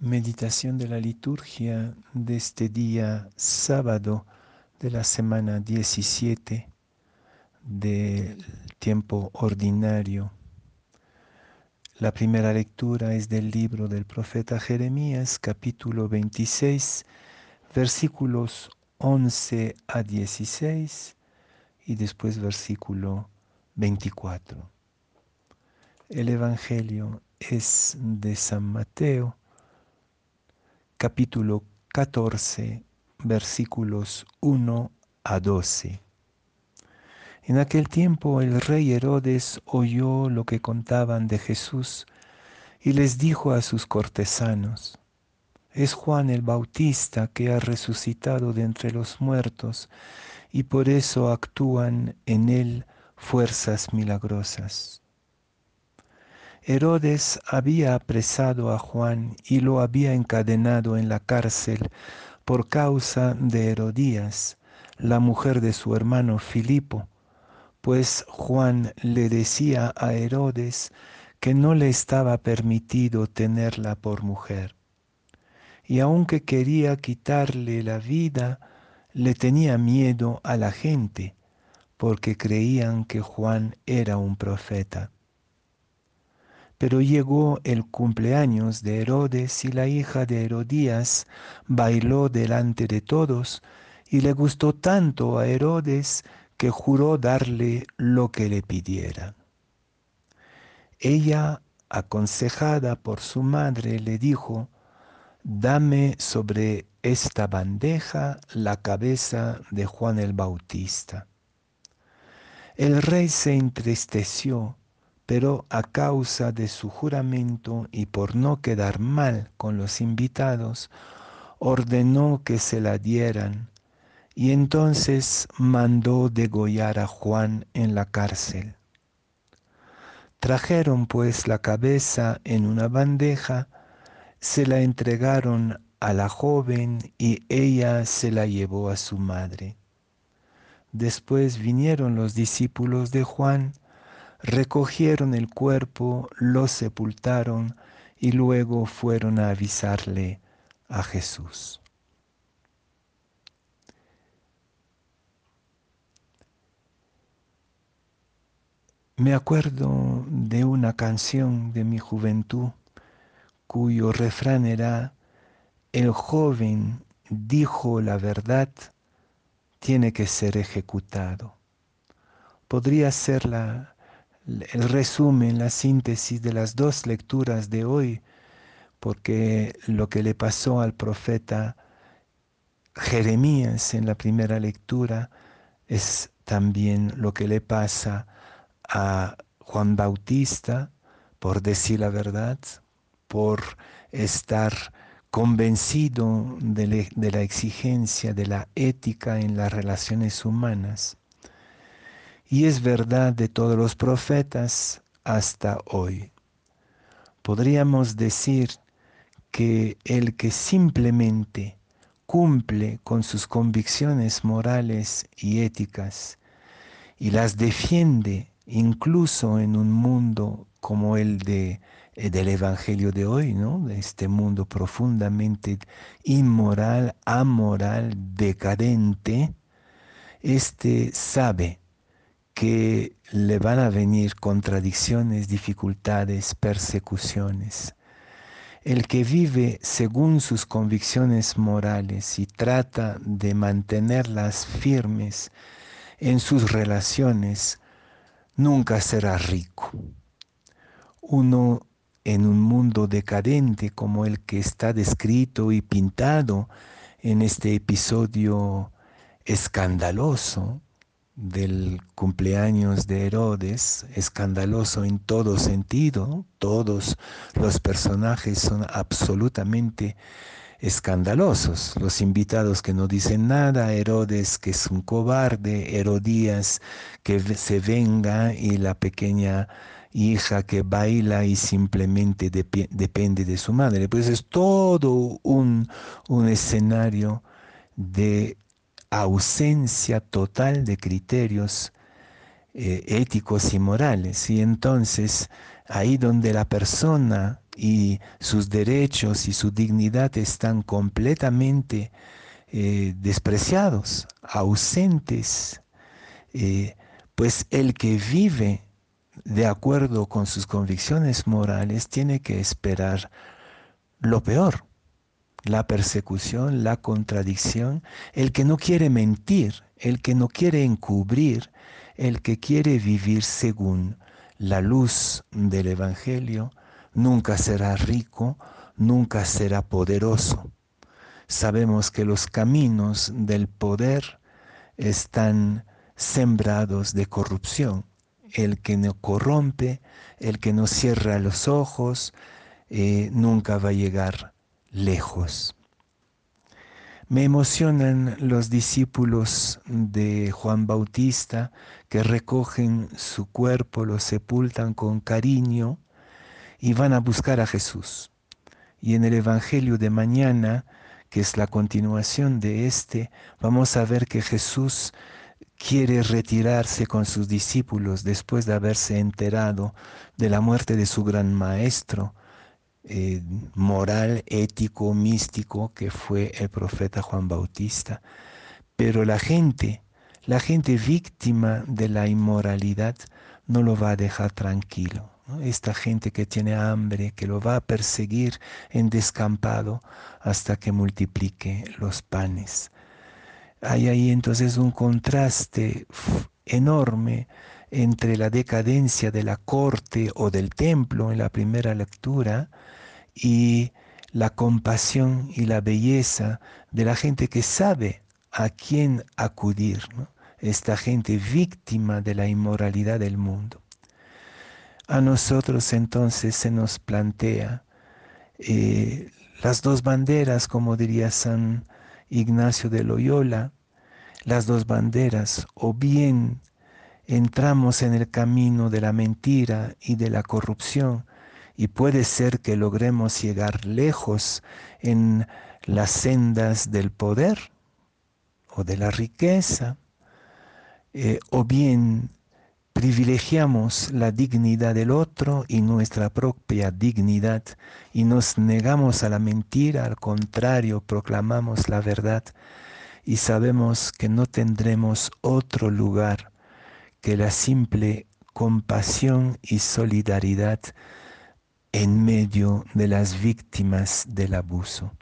Meditación de la liturgia de este día sábado de la semana 17 del tiempo ordinario. La primera lectura es del libro del profeta Jeremías, capítulo 26, versículos 11 a 16 y después versículo 24. El Evangelio es de San Mateo capítulo 14, versículos 1 a 12. En aquel tiempo el rey Herodes oyó lo que contaban de Jesús y les dijo a sus cortesanos, es Juan el Bautista que ha resucitado de entre los muertos y por eso actúan en él fuerzas milagrosas. Herodes había apresado a Juan y lo había encadenado en la cárcel por causa de Herodías, la mujer de su hermano Filipo, pues Juan le decía a Herodes que no le estaba permitido tenerla por mujer. Y aunque quería quitarle la vida, le tenía miedo a la gente, porque creían que Juan era un profeta. Pero llegó el cumpleaños de Herodes y la hija de Herodías bailó delante de todos y le gustó tanto a Herodes que juró darle lo que le pidiera. Ella, aconsejada por su madre, le dijo, dame sobre esta bandeja la cabeza de Juan el Bautista. El rey se entristeció pero a causa de su juramento y por no quedar mal con los invitados, ordenó que se la dieran y entonces mandó degollar a Juan en la cárcel. Trajeron pues la cabeza en una bandeja, se la entregaron a la joven y ella se la llevó a su madre. Después vinieron los discípulos de Juan, recogieron el cuerpo, lo sepultaron y luego fueron a avisarle a Jesús. Me acuerdo de una canción de mi juventud cuyo refrán era, el joven dijo la verdad, tiene que ser ejecutado. Podría ser la, el resumen, la síntesis de las dos lecturas de hoy, porque lo que le pasó al profeta Jeremías en la primera lectura es también lo que le pasa a Juan Bautista por decir la verdad, por estar convencido de, la exigencia de la ética en las relaciones humanas y es verdad de todos los profetas hasta hoy. Podríamos decir que el que simplemente cumple con sus convicciones morales y éticas y las defiende incluso en un mundo como el de, eh, del Evangelio de hoy, ¿no? de este mundo profundamente inmoral, amoral, decadente, este sabe que le van a venir contradicciones, dificultades, persecuciones. El que vive según sus convicciones morales y trata de mantenerlas firmes en sus relaciones, nunca será rico. Uno en un mundo decadente como el que está descrito y pintado en este episodio escandaloso, del cumpleaños de Herodes, escandaloso en todo sentido, todos los personajes son absolutamente escandalosos, los invitados que no dicen nada, Herodes que es un cobarde, Herodías que se venga y la pequeña hija que baila y simplemente depende de su madre. Pues es todo un, un escenario de ausencia total de criterios eh, éticos y morales. Y entonces ahí donde la persona y sus derechos y su dignidad están completamente eh, despreciados, ausentes, eh, pues el que vive de acuerdo con sus convicciones morales tiene que esperar lo peor, la persecución, la contradicción, el que no quiere mentir, el que no quiere encubrir, el que quiere vivir según la luz del Evangelio, nunca será rico, nunca será poderoso. Sabemos que los caminos del poder están sembrados de corrupción. El que no corrompe, el que no cierra los ojos, eh, nunca va a llegar lejos. Me emocionan los discípulos de Juan Bautista que recogen su cuerpo, lo sepultan con cariño y van a buscar a Jesús. Y en el Evangelio de mañana que es la continuación de este, vamos a ver que Jesús quiere retirarse con sus discípulos después de haberse enterado de la muerte de su gran maestro eh, moral, ético, místico, que fue el profeta Juan Bautista. Pero la gente, la gente víctima de la inmoralidad, no lo va a dejar tranquilo esta gente que tiene hambre, que lo va a perseguir en descampado hasta que multiplique los panes. Hay ahí entonces un contraste enorme entre la decadencia de la corte o del templo en la primera lectura y la compasión y la belleza de la gente que sabe a quién acudir, esta gente víctima de la inmoralidad del mundo. A nosotros entonces se nos plantea eh, las dos banderas, como diría San Ignacio de Loyola, las dos banderas, o bien entramos en el camino de la mentira y de la corrupción, y puede ser que logremos llegar lejos en las sendas del poder o de la riqueza, eh, o bien privilegiamos la dignidad del otro y nuestra propia dignidad y nos negamos a la mentira, al contrario, proclamamos la verdad y sabemos que no tendremos otro lugar que la simple compasión y solidaridad en medio de las víctimas del abuso.